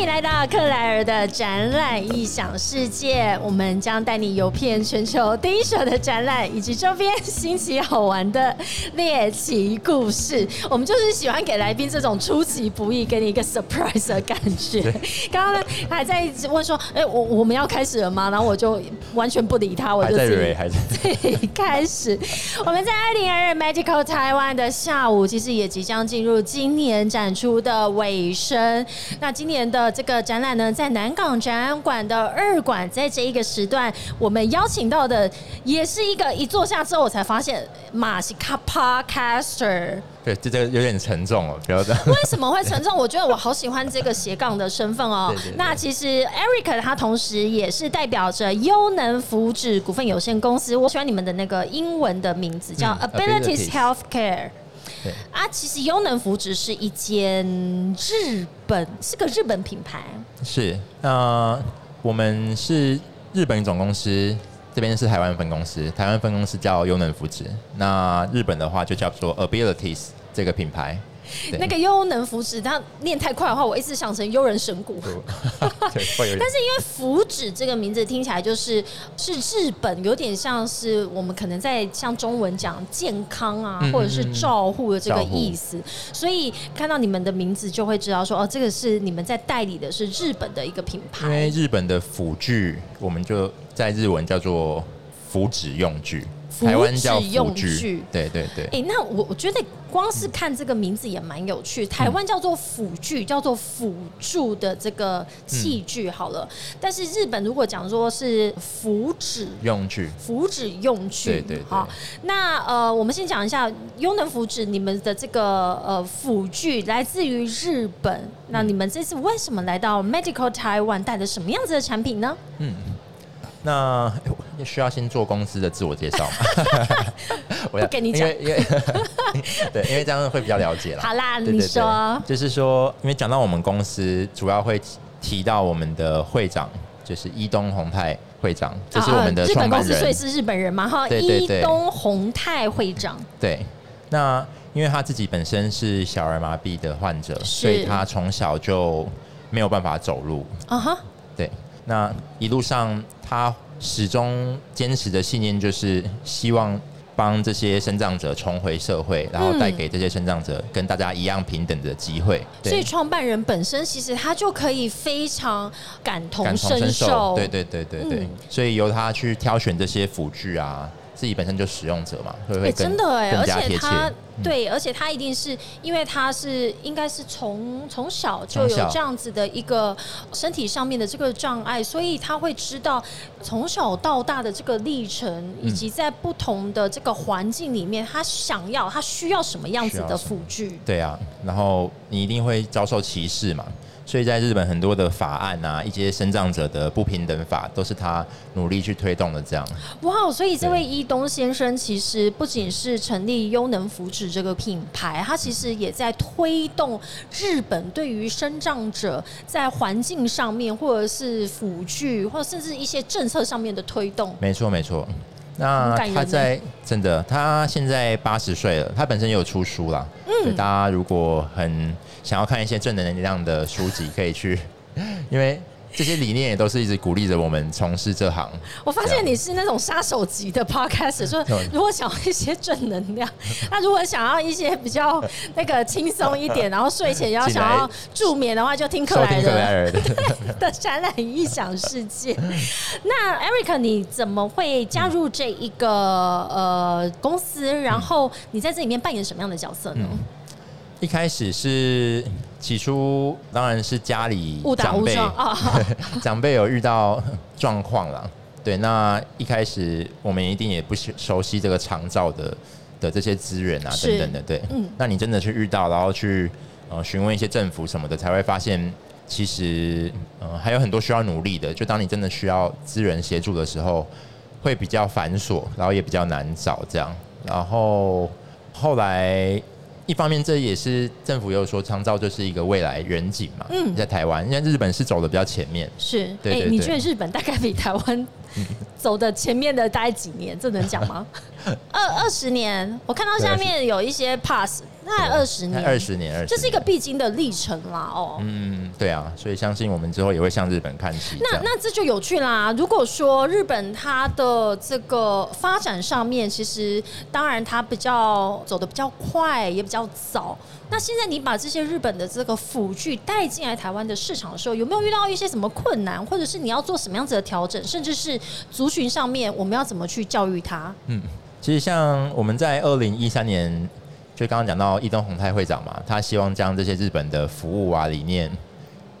迎来到克莱尔的展览异想世界，我们将带你游遍全球第一手的展览以及周边新奇好玩的猎奇故事。我们就是喜欢给来宾这种出其不意，给你一个 surprise 的感觉。刚刚呢还在问说，哎，我我们要开始了吗？然后我就完全不理他，我就自己开始。我们在二零二二 Medical Taiwan 的下午，其实也即将进入今年展出的尾声。那今年的这个展览呢，在南港展览馆的二馆，在这一个时段，我们邀请到的也是一个一坐下之后，我才发现马西卡 Podcaster。对，这这个有点沉重哦，不要这样。为什么会沉重？我觉得我好喜欢这个斜杠的身份哦。那其实 Eric 他同时也是代表着优能福祉股份有限公司。我喜欢你们的那个英文的名字叫 Abilities Healthcare。啊，其实优能福祉是一间日本，是个日本品牌。是，那我们是日本总公司，这边是台湾分公司，台湾分公司叫优能福祉。那日本的话就叫做 Abilities 这个品牌。那个优能福祉，它念太快的话，我一直想成优人神谷。但是因为福祉这个名字听起来就是是日本，有点像是我们可能在像中文讲健康啊，或者是照护的这个意思，所以看到你们的名字就会知道说，哦，这个是你们在代理的是日本的一个品牌。因为日本的辅具，我们就在日文叫做福祉用具。台湾叫用具，对对对。哎，那我我觉得光是看这个名字也蛮有趣。台湾叫做辅具，叫做辅助的这个器具好了。但是日本如果讲说是福祉用具，福祉用具，对对。好，那呃，我们先讲一下优能福祉，你们的这个呃辅具来自于日本。那你们这次为什么来到 Medical Taiwan 带的什么样子的产品呢？嗯。那需要先做公司的自我介绍吗？我要跟你讲，因为 对，因为这样会比较了解了。好啦，你说，就是说，因为讲到我们公司，主要会提到我们的会长，就是伊东宏泰会长，这是我们的日本公司，所以是日本人嘛？哈，伊东宏泰会长。对，那因为他自己本身是小儿麻痹的患者，所以他从小就没有办法走路。啊哈，对。那一路上，他始终坚持的信念就是希望帮这些生长者重回社会，然后带给这些生长者跟大家一样平等的机会。所以，创办人本身其实他就可以非常感同身受。对对对对对，所以由他去挑选这些辅具啊。自己本身就使用者嘛，会不会真的哎？而且他对，而且他一定是因为他是应该是从从小就有这样子的一个身体上面的这个障碍，所以他会知道从小到大的这个历程，以及在不同的这个环境里面，他想要他需要什么样子的辅具。对啊，然后你一定会遭受歧视嘛。所以在日本很多的法案啊，一些生长者的不平等法，都是他努力去推动的。这样哇，所以这位伊东先生其实不仅是成立优能福祉这个品牌，他其实也在推动日本对于生长者在环境上面，或者是辅具，或者甚至一些政策上面的推动。没错，没错。那他在真的，他现在八十岁了，他本身也有出书啦。嗯，大家如果很想要看一些正能量的书籍，可以去，因为。这些理念也都是一直鼓励着我们从事这行。我发现你是那种杀手级的 podcast，说 如果想要一些正能量，那如果想要一些比较那个轻松一点，然后睡前要想要助眠的话，就听克莱尔的展览异想世界。那 Eric，你怎么会加入这一个呃公司？然后你在这里面扮演什么样的角色呢？一开始是起初当然是家里长辈 长辈有遇到状况了，对，那一开始我们一定也不熟悉这个长照的的这些资源啊等等的，对，嗯，那你真的去遇到，然后去呃询问一些政府什么的，才会发现其实呃还有很多需要努力的。就当你真的需要资源协助的时候，会比较繁琐，然后也比较难找这样，然后后来。一方面，这也是政府有说，长照就是一个未来景嘛。嗯，在台湾，因为日本是走的比较前面。是，哎，你觉得日本大概比台湾走的前面的大概几年，这能讲吗？二二十年，我看到下面有一些 pass。那二十年，二十年，二十，这是一个必经的历程啦，哦，嗯，对啊，所以相信我们之后也会向日本看齐。那那这就有趣啦。如果说日本它的这个发展上面，其实当然它比较走的比较快，也比较早。那现在你把这些日本的这个辅具带进来台湾的市场的时候，有没有遇到一些什么困难，或者是你要做什么样子的调整，甚至是族群上面我们要怎么去教育它？嗯，其实像我们在二零一三年。就刚刚讲到易东宏泰会长嘛，他希望将这些日本的服务啊理念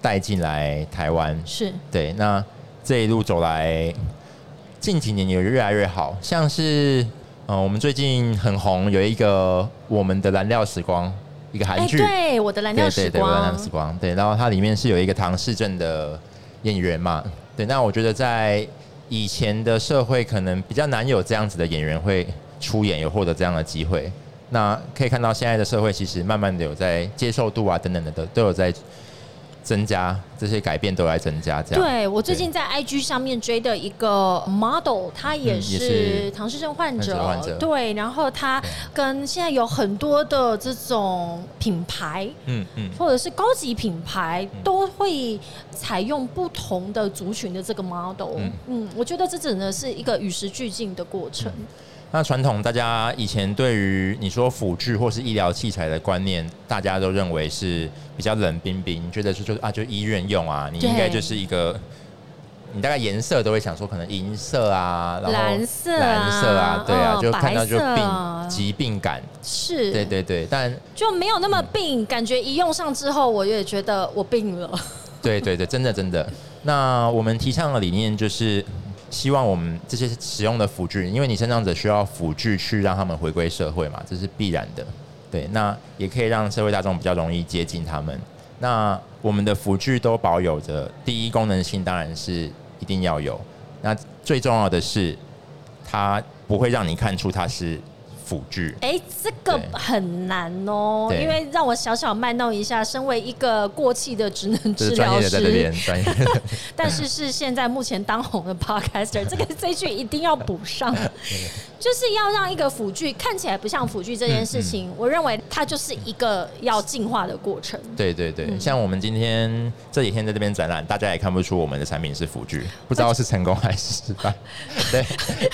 带进来台湾，是对。那这一路走来，近几年也越来越好，像是嗯，我们最近很红有一个我们的蓝调时光，一个韩剧，对，我的蓝调时光，蓝调时光，对。然后它里面是有一个唐氏症的演员嘛，对。那我觉得在以前的社会，可能比较难有这样子的演员会出演，有获得这样的机会。那可以看到，现在的社会其实慢慢的有在接受度啊等等的都都有在增加，这些改变都在增加。这样，对我最近在 IG 上面追的一个 model，他也是唐氏症患者，对，然后他跟现在有很多的这种品牌，嗯嗯，或者是高级品牌都会采用不同的族群的这个 model，嗯，我觉得这真的是一个与时俱进的过程。那传统大家以前对于你说辅具或是医疗器材的观念，大家都认为是比较冷冰冰，觉得是就啊就医院用啊，你应该就是一个，你大概颜色都会想说可能银色啊，然后蓝色蓝色啊，对啊，就看到就病疾病感是，对对对，但就没有那么病，感觉一用上之后，我也觉得我病了。对对对，真的真的。那我们提倡的理念就是。希望我们这些使用的辅具，因为你身障者需要辅具去让他们回归社会嘛，这是必然的。对，那也可以让社会大众比较容易接近他们。那我们的辅具都保有着第一功能性，当然是一定要有。那最重要的是，它不会让你看出它是。辅具，哎，这个很难哦，因为让我小小卖弄一下，身为一个过气的职能治疗师，但是是现在目前当红的 podcaster，这个这句一定要补上，就是要让一个辅具看起来不像辅具这件事情，我认为它就是一个要进化的过程。对对对，像我们今天这几天在这边展览，大家也看不出我们的产品是辅具，不知道是成功还是失败。对，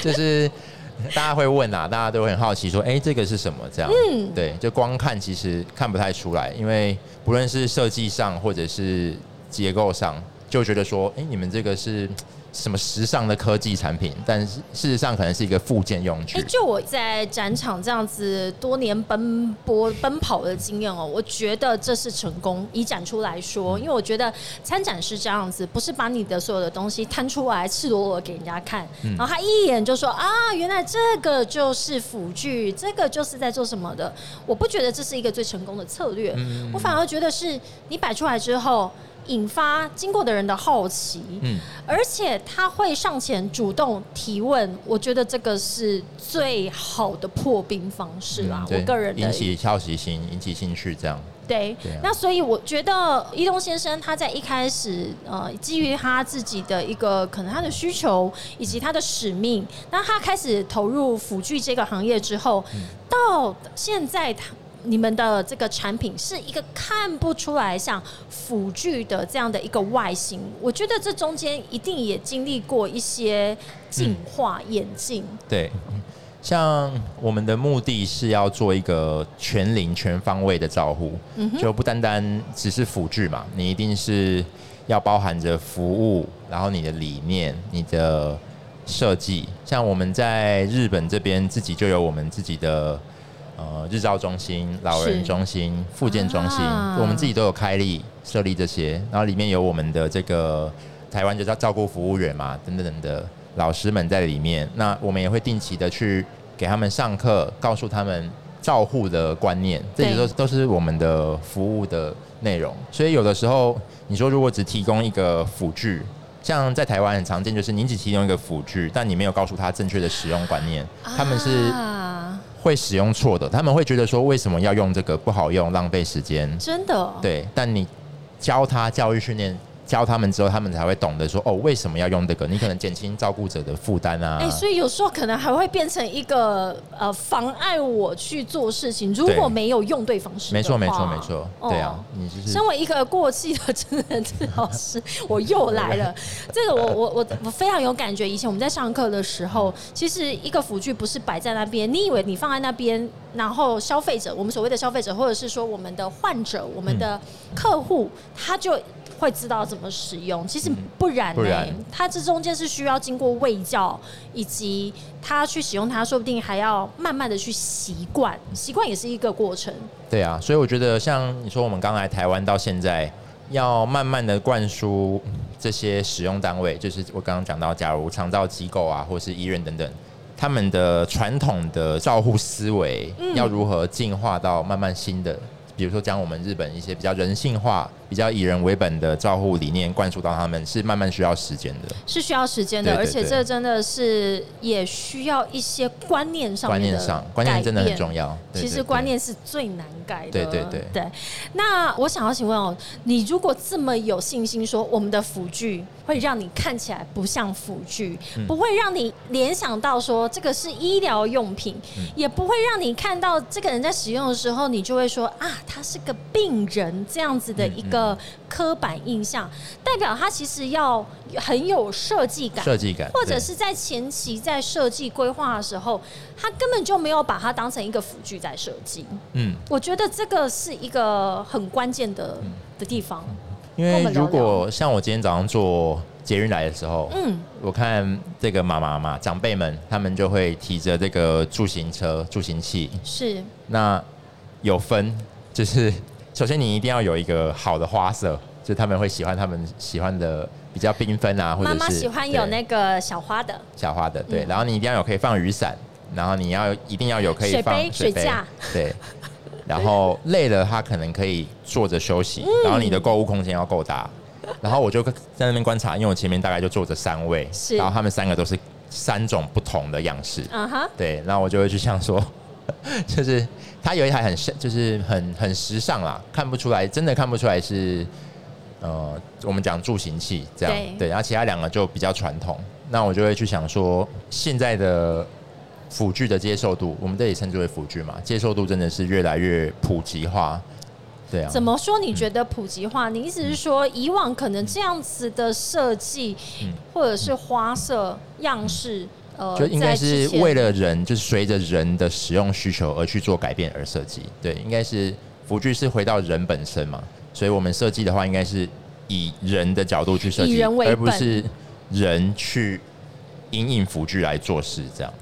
就是。大家会问啊，大家都会很好奇，说：“哎，这个是什么？”这样，嗯，对，就光看其实看不太出来，因为不论是设计上或者是结构上，就觉得说：“哎，你们这个是。”什么时尚的科技产品，但是事实上可能是一个附件用具。就我在展场这样子多年奔波奔跑的经验哦，我觉得这是成功。以展出来说，因为我觉得参展是这样子，不是把你的所有的东西摊出来赤裸裸给人家看，然后他一眼就说啊，原来这个就是辅具，这个就是在做什么的。我不觉得这是一个最成功的策略，我反而觉得是你摆出来之后。引发经过的人的好奇，嗯，而且他会上前主动提问，我觉得这个是最好的破冰方式啦。我个人的引起好奇心，引起兴趣，这样对。那所以我觉得伊东先生他在一开始，呃，基于他自己的一个可能他的需求以及他的使命，那他开始投入辅具这个行业之后，到现在他。你们的这个产品是一个看不出来像辅具的这样的一个外形，我觉得这中间一定也经历过一些进化演进。对，像我们的目的是要做一个全龄全方位的照护，就不单单只是辅具嘛，你一定是要包含着服务，然后你的理念、你的设计。像我们在日本这边自己就有我们自己的。呃，日照中心、老人中心、复健中心，我们自己都有开立设立这些，然后里面有我们的这个台湾就叫照顾服务员嘛，等等等的老师们在里面。那我们也会定期的去给他们上课，告诉他们照护的观念，这些都都是我们的服务的内容。所以有的时候，你说如果只提供一个辅具，像在台湾很常见，就是您只提供一个辅具，但你没有告诉他正确的使用观念，他们是。会使用错的，他们会觉得说为什么要用这个不好用，浪费时间。真的。对，但你教他教育训练教他们之后，他们才会懂得说哦，为什么要用这个？你可能减轻照顾者的负担啊。哎，所以有时候可能还会变成一个呃妨碍我去做事情。如果没有用对方式，没错没错没错，对啊，你就是身为一个过气的真人治疗师，我又来了。这个我我我我非常有感觉。以前我们在上课的时候，其实一个辅具不是摆在那边，你以为你放在那边，然后消费者，我们所谓的消费者，或者是说我们的患者，我们的客户，他就。会知道怎么使用，其实不然呢。它这中间是需要经过喂教，以及他去使用它，说不定还要慢慢的去习惯，习惯也是一个过程。对啊，所以我觉得像你说，我们刚来台湾到现在，要慢慢的灌输这些使用单位，就是我刚刚讲到，假如长照机构啊，或是医院等等，他们的传统的照护思维，要如何进化到慢慢新的。比如说，将我们日本一些比较人性化、比较以人为本的照护理念灌输到他们，是慢慢需要时间的，是需要时间的，而且这真的是也需要一些观念上观念上观念真的很重要。其实观念是最难改的。对对对对。那我想要请问哦，你如果这么有信心说我们的辅具会让你看起来不像辅具，不会让你联想到说这个是医疗用品，也不会让你看到这个人在使用的时候，你就会说啊。他是个病人，这样子的一个刻板印象，代表他其实要很有设计感，设计感，或者是在前期在设计规划的时候，他根本就没有把它当成一个辅具在设计。嗯，我觉得这个是一个很关键的的地方。因为如果像我今天早上做捷运来的时候，嗯，我看这个妈妈嘛，长辈们他们就会提着这个助行车、助行器，是那有分。就是首先你一定要有一个好的花色，就他们会喜欢他们喜欢的比较缤纷啊，或者是妈妈喜欢有那个小花的，小花的对。然后你一定要有可以放雨伞，然后你要一定要有可以放水架，对。然后累了，他可能可以坐着休息。然后你的购物空间要够大。然后我就在那边观察，因为我前面大概就坐着三位，然后他们三个都是三种不同的样式，嗯哼，对。然后我就会去想说，就是。它有一台很就是很很时尚啦，看不出来，真的看不出来是，呃，我们讲助行器这样，对，然后其他两个就比较传统。那我就会去想说，现在的辅具的接受度，我们这里称之为辅具嘛，接受度真的是越来越普及化，对啊。怎么说？你觉得普及化？你意思是说，以往可能这样子的设计，或者是花色样式？就应该是为了人，就是随着人的使用需求而去做改变而设计。对，应该是辅具是回到人本身嘛，所以我们设计的话，应该是以人的角度去设计，而不是人去引引辅具来做事。这样。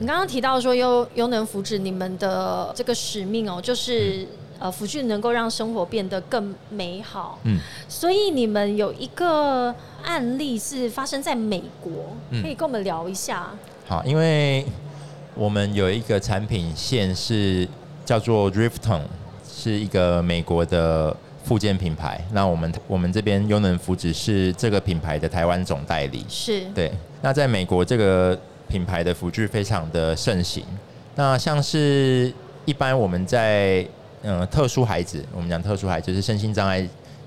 你刚刚提到说优优能福祉，你们的这个使命哦，就是。呃，辅具能够让生活变得更美好。嗯，所以你们有一个案例是发生在美国，可以跟我们聊一下。好，因为我们有一个产品线是叫做 Rifton，是一个美国的附件品牌。那我们我们这边优能福祉是这个品牌的台湾总代理。是对。那在美国这个品牌的辅具非常的盛行。那像是一般我们在嗯，特殊孩子，我们讲特殊孩子是身心障碍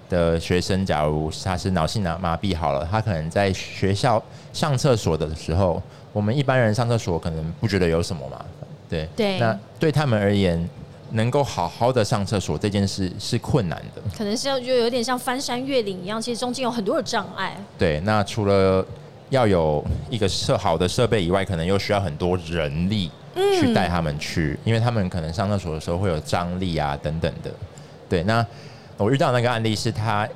的学生。假如他是脑性麻麻痹好了，他可能在学校上厕所的时候，我们一般人上厕所可能不觉得有什么嘛，对对。那对他们而言，能够好好的上厕所这件事是困难的，可能是要就有点像翻山越岭一样，其实中间有很多的障碍。对，那除了要有一个设好的设备以外，可能又需要很多人力。去带他们去，因为他们可能上厕所的时候会有张力啊等等的。对，那我遇到那个案例是他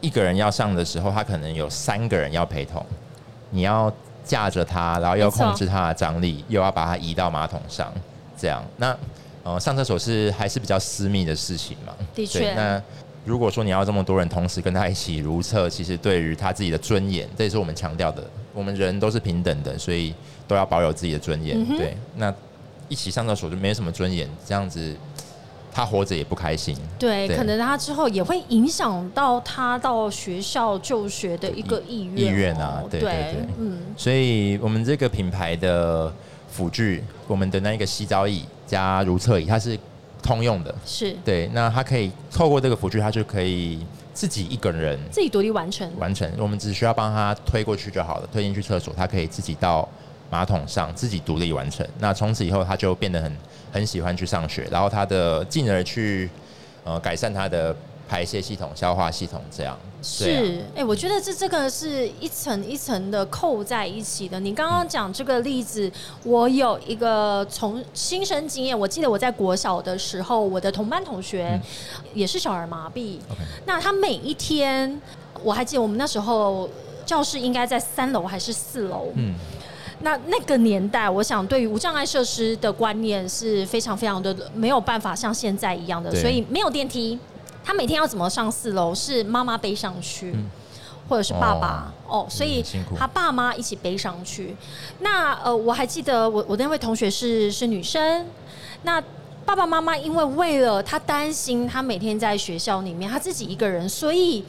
一个人要上的时候，他可能有三个人要陪同，你要架着他，然后要控制他的张力，又要把他移到马桶上，这样。那呃，上厕所是还是比较私密的事情嘛？的确。那如果说你要这么多人同时跟他一起如厕，其实对于他自己的尊严，这也是我们强调的。我们人都是平等的，所以。都要保有自己的尊严，对。那一起上厕所就没什么尊严，这样子他活着也不开心。对，可能他之后也会影响到他到学校就学的一个意愿。意愿啊，对对对，嗯。所以我们这个品牌的辅具，我们的那一个洗澡椅加如厕椅，它是通用的，是对。那它可以透过这个辅具，它就可以自己一个人自己独立完成完成。我们只需要帮他推过去就好了，推进去厕所，他可以自己到马桶上自己独立完成。那从此以后，他就变得很很喜欢去上学，然后他的进而去呃改善他的。排泄系统、消化系统这样是，哎，我觉得这这个是一层一层的扣在一起的。你刚刚讲这个例子，我有一个从亲身经验，我记得我在国小的时候，我的同班同学也是小儿麻痹，那他每一天，我还记得我们那时候教室应该在三楼还是四楼，嗯，那那个年代，我想对于无障碍设施的观念是非常非常的没有办法像现在一样的，所以没有电梯。他每天要怎么上四楼？是妈妈背上去，或者是爸爸哦，所以他爸妈一起背上去。那呃，我还记得我我那位同学是是女生，那爸爸妈妈因为为了他担心他每天在学校里面他自己一个人，所以。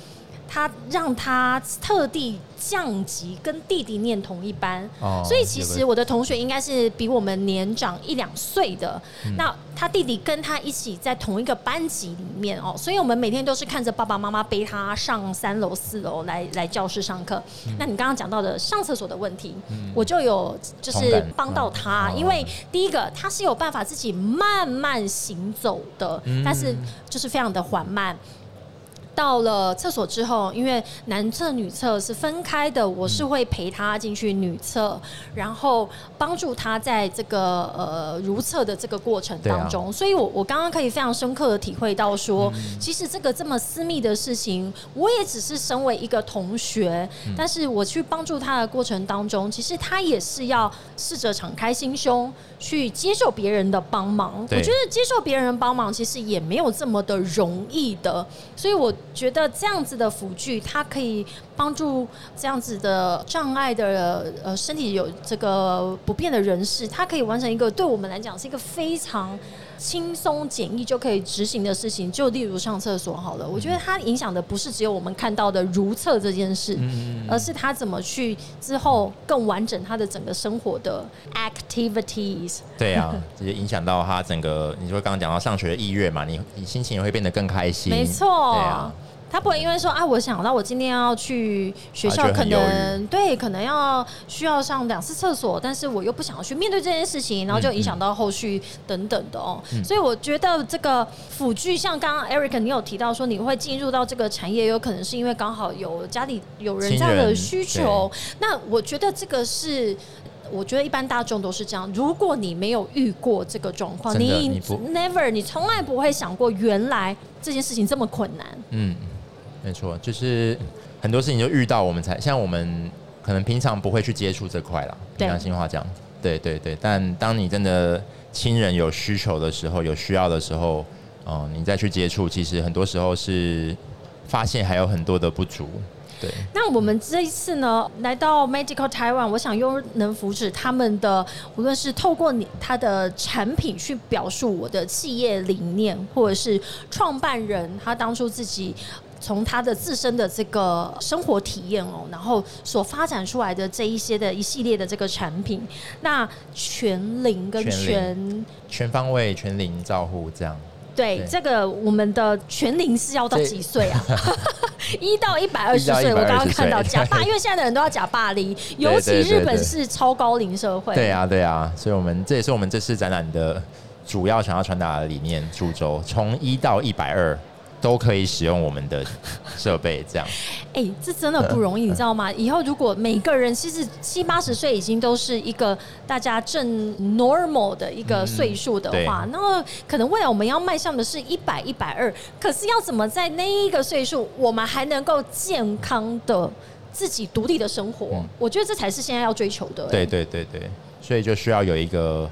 他让他特地降级，跟弟弟念同一班，所以其实我的同学应该是比我们年长一两岁的。那他弟弟跟他一起在同一个班级里面哦，所以我们每天都是看着爸爸妈妈背他上三楼四楼来来教室上课。那你刚刚讲到的上厕所的问题，我就有就是帮到他，因为第一个他是有办法自己慢慢行走的，但是就是非常的缓慢。到了厕所之后，因为男厕女厕是分开的，我是会陪他进去女厕，然后帮助他在这个呃如厕的这个过程当中。所以，我我刚刚可以非常深刻的体会到说，其实这个这么私密的事情，我也只是身为一个同学，但是我去帮助他的过程当中，其实他也是要试着敞开心胸去接受别人的帮忙。我觉得接受别人帮忙其实也没有这么的容易的，所以我。觉得这样子的辅具，它可以帮助这样子的障碍的呃身体有这个不便的人士，他可以完成一个对我们来讲是一个非常。轻松简易就可以执行的事情，就例如上厕所好了。我觉得它影响的不是只有我们看到的如厕这件事，而是他怎么去之后更完整他的整个生活的 activities。对啊，直接影响到他整个。你说刚刚讲到上学的意愿嘛，你你心情也会变得更开心。没错。对啊。他不会因为说啊，我想到我今天要去学校，可能对，可能要需要上两次厕所，但是我又不想要去面对这件事情，然后就影响到后续等等的哦。所以我觉得这个辅具，像刚刚 Eric 你有提到说你会进入到这个产业，有可能是因为刚好有家里有人这样的需求。那我觉得这个是，我觉得一般大众都是这样。如果你没有遇过这个状况，你 never 你从来不会想过原来这件事情这么困难。嗯。没错，就是很多事情就遇到我们才，像我们可能平常不会去接触这块啦。良心话讲，对对对。但当你真的亲人有需求的时候，有需要的时候，嗯，你再去接触，其实很多时候是发现还有很多的不足。对。那我们这一次呢，来到 Medical Taiwan，我想又能扶持他们的，无论是透过你他的产品去表述我的企业理念，或者是创办人他当初自己。从他的自身的这个生活体验哦，然后所发展出来的这一些的一系列的这个产品，那全龄跟全全方位全龄照护这样。对，这个我们的全龄是要到几岁啊？一到一百二十岁。我刚刚看到假霸，因为现在的人都要假霸龄，尤其日本是超高龄社会。对啊，对啊，所以我们这也是我们这次展览的主要想要传达的理念，主轴从一到一百二。都可以使用我们的设备，这样。哎，这真的不容易，你知道吗？以后如果每个人其实七八十岁已经都是一个大家正 normal 的一个岁数的话，那么可能未来我们要迈向的是一百一百二。可是要怎么在那一个岁数，我们还能够健康的自己独立的生活？我觉得这才是现在要追求的。对对对对，所以就需要有一个，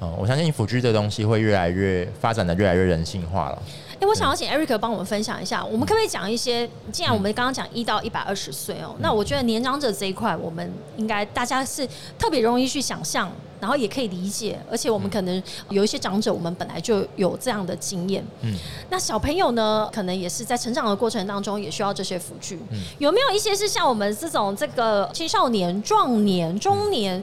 嗯，我相信辅具这东西会越来越发展的越来越人性化了。哎，我想要请 Eric 帮我们分享一下，我们可不可以讲一些？既然我们刚刚讲一到一百二十岁哦，那我觉得年长者这一块，我们应该大家是特别容易去想象，然后也可以理解，而且我们可能有一些长者，我们本来就有这样的经验。嗯，那小朋友呢，可能也是在成长的过程当中，也需要这些辅具。有没有一些是像我们这种这个青少年、壮年、中年？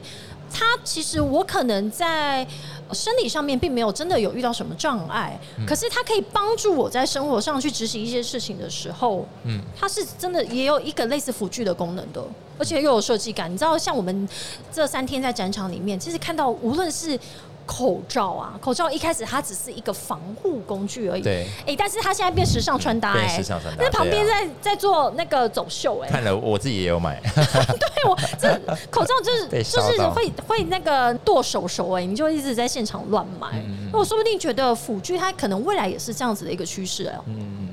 他其实我可能在生理上面并没有真的有遇到什么障碍，可是它可以帮助我在生活上去执行一些事情的时候，嗯，它是真的也有一个类似辅具的功能的，而且又有设计感。你知道，像我们这三天在展场里面，其实看到无论是。口罩啊，口罩一开始它只是一个防护工具而已。对。哎，但是它现在变时尚穿搭哎。时尚穿搭。那旁边在在做那个走秀哎。看了我自己也有买。对我这口罩 就是就是会会那个剁手手哎，你就一直在现场乱买。那我说不定觉得辅具它可能未来也是这样子的一个趋势哎。嗯。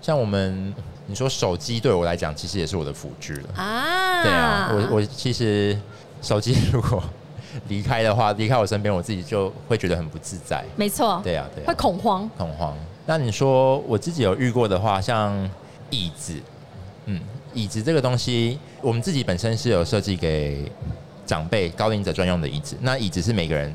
像我们你说手机对我来讲，其实也是我的辅具了啊。对啊，我我其实手机如果。离开的话，离开我身边，我自己就会觉得很不自在。没错，对啊，对，会恐慌，恐慌。那你说我自己有遇过的话，像椅子，嗯，椅子这个东西，我们自己本身是有设计给长辈、高龄者专用的椅子。那椅子是每个人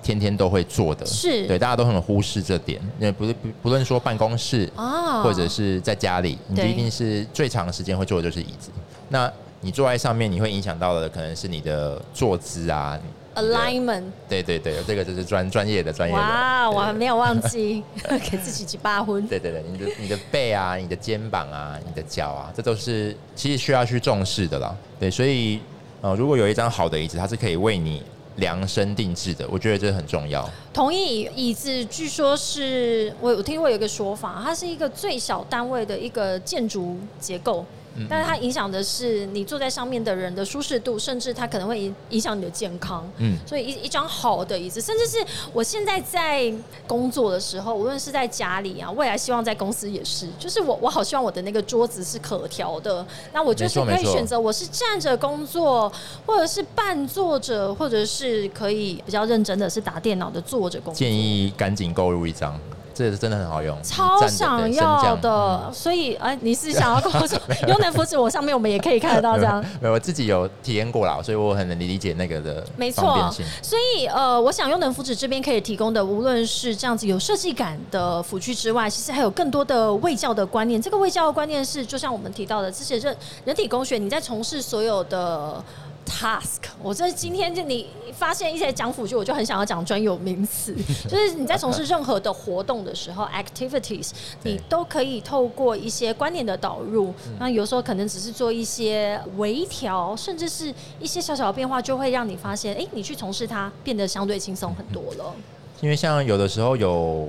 天天都会坐的，是对，大家都很忽视这点。因为不是不不论说办公室啊，或者是在家里，你一定是最长时间会坐的就是椅子。那你坐在上面，你会影响到的可能是你的坐姿啊，alignment。对对对，这个就是专专业的专业的。哇，我还没有忘记 给自己去八分。对对对，你的你的背啊，你的肩膀啊，你的脚啊，这都是其实需要去重视的啦。对，所以呃，如果有一张好的椅子，它是可以为你量身定制的，我觉得这很重要。同意，椅子据说是我有听过有一个说法，它是一个最小单位的一个建筑结构。但是它影响的是你坐在上面的人的舒适度，甚至它可能会影影响你的健康。嗯，所以一一张好的椅子，甚至是我现在在工作的时候，无论是在家里啊，未来希望在公司也是，就是我我好希望我的那个桌子是可调的，那我就是可以选择我是站着工作，或者是半坐着，或者是可以比较认真的是打电脑的坐着工作。建议赶紧购入一张。这是真的很好用，超想要的。所以，哎，你是想要跟我说，优能扶持我上面，我们也可以看得到这样。没有，我自己有体验过啦，所以我很能理解那个的没错。所以，呃，我想优能扶持这边可以提供的，无论是这样子有设计感的辅具之外，其实还有更多的卫教的观念。这个卫教的观念是，就像我们提到的，这些人人体工学，你在从事所有的。Task，我这今天就你发现一些讲辅具，我就很想要讲专有名词，就是你在从事任何的活动的时候，activities，你都可以透过一些观念的导入，那有时候可能只是做一些微调，甚至是一些小小的变化，就会让你发现，哎，你去从事它变得相对轻松很多了。因为像有的时候有。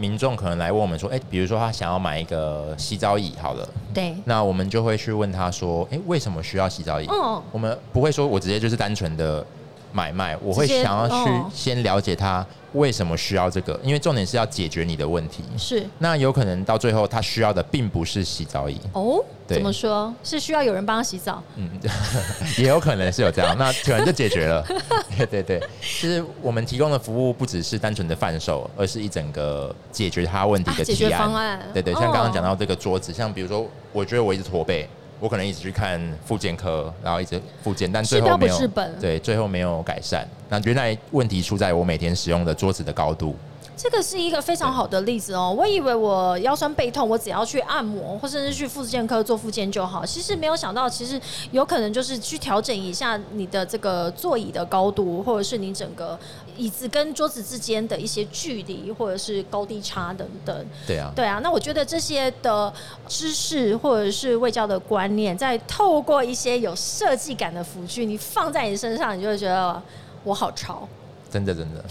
民众可能来问我们说：“哎，比如说他想要买一个洗澡椅，好了，对，那我们就会去问他说：，哎，为什么需要洗澡椅？嗯，我们不会说我直接就是单纯的。”买卖，我会想要去先了解他为什么需要这个，因为重点是要解决你的问题。是，那有可能到最后他需要的并不是洗澡椅哦。怎么说？是需要有人帮他洗澡？嗯，也有可能是有这样，那可能就解决了。对对对，其实我们提供的服务不只是单纯的贩售，而是一整个解决他问题的解决方案。对对，像刚刚讲到这个桌子，像比如说，我觉得我一直驼背。我可能一直去看复健科，然后一直复健，但最后没有对，最后没有改善。那原来问题出在我每天使用的桌子的高度。这个是一个非常好的例子哦。我以为我腰酸背痛，我只要去按摩，或者是去复健科做复健就好。其实没有想到，其实有可能就是去调整一下你的这个座椅的高度，或者是你整个椅子跟桌子之间的一些距离，或者是高低差等等。对啊，对啊。那我觉得这些的知识或者是卫教的观念，在透过一些有设计感的辅具，你放在你身上，你就会觉得我好潮。真的，真的，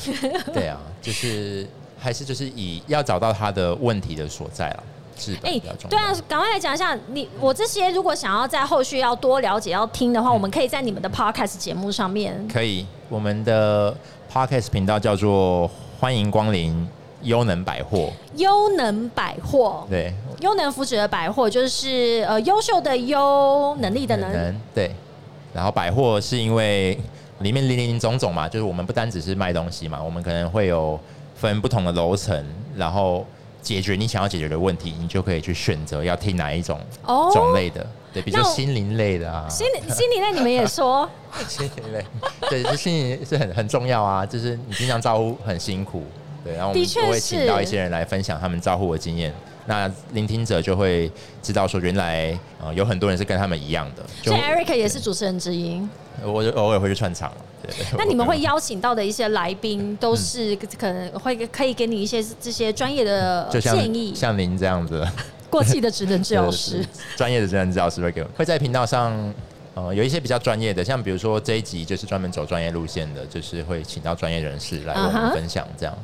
对啊，就是还是就是以要找到他的问题的所在了，是哎，对啊，赶快来讲一下你我这些如果想要在后续要多了解要听的话，我们可以在你们的 podcast 节目上面可以，我们的 podcast 频道叫做欢迎光临优能百货，优能百货。对，优能福祉的百货就是呃优秀的优能力的能。对，然后百货是因为。里面林林总总嘛，就是我们不单只是卖东西嘛，我们可能会有分不同的楼层，然后解决你想要解决的问题，你就可以去选择要听哪一种种类的，对，比如说心灵类的啊，心心灵类你们也说，心灵类，对，就心灵是很很重要啊，就是你经常招呼很辛苦，对，然后我们就会请到一些人来分享他们招呼的经验。那聆听者就会知道说，原来呃有很多人是跟他们一样的。所以 Eric 也是主持人之一。我就偶尔会去串场那你们会邀请到的一些来宾，都是可能会可以给你一些这些专业的建议，像您这样子。过气的职能治疗师，专业的职能治疗师会给我，会在频道上。呃，有一些比较专业的，像比如说这一集就是专门走专业路线的，就是会请到专业人士来跟我们分享这样。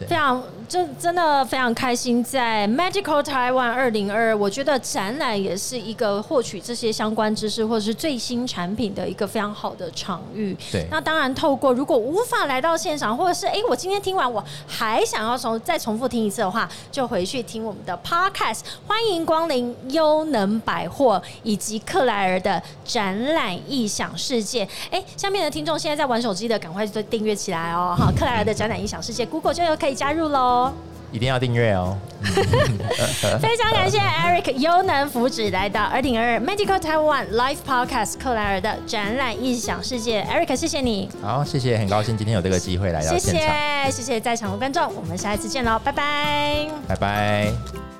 非常，就真的非常开心，在 Magical Taiwan 二零二，我觉得展览也是一个获取这些相关知识或者是最新产品的一个非常好的场域。对，那当然透过如果无法来到现场，或者是哎，我今天听完我还想要重再重复听一次的话，就回去听我们的 Podcast。欢迎光临优能百货以及克莱尔的展览异想世界。哎，下面的听众现在在玩手机的，赶快就订阅起来哦！哈，克莱尔的展览异想世界，Google 就有。可以加入喽！一定要订阅哦！非常感谢 Eric 优能福祉来到二零二 Medical Taiwan Life Podcast 克莱尔的展览异想世界，Eric 谢谢你。好，谢谢，很高兴今天有这个机会来到现场。谢谢，谢谢在场的观众，我们下一次见喽，拜拜，拜拜。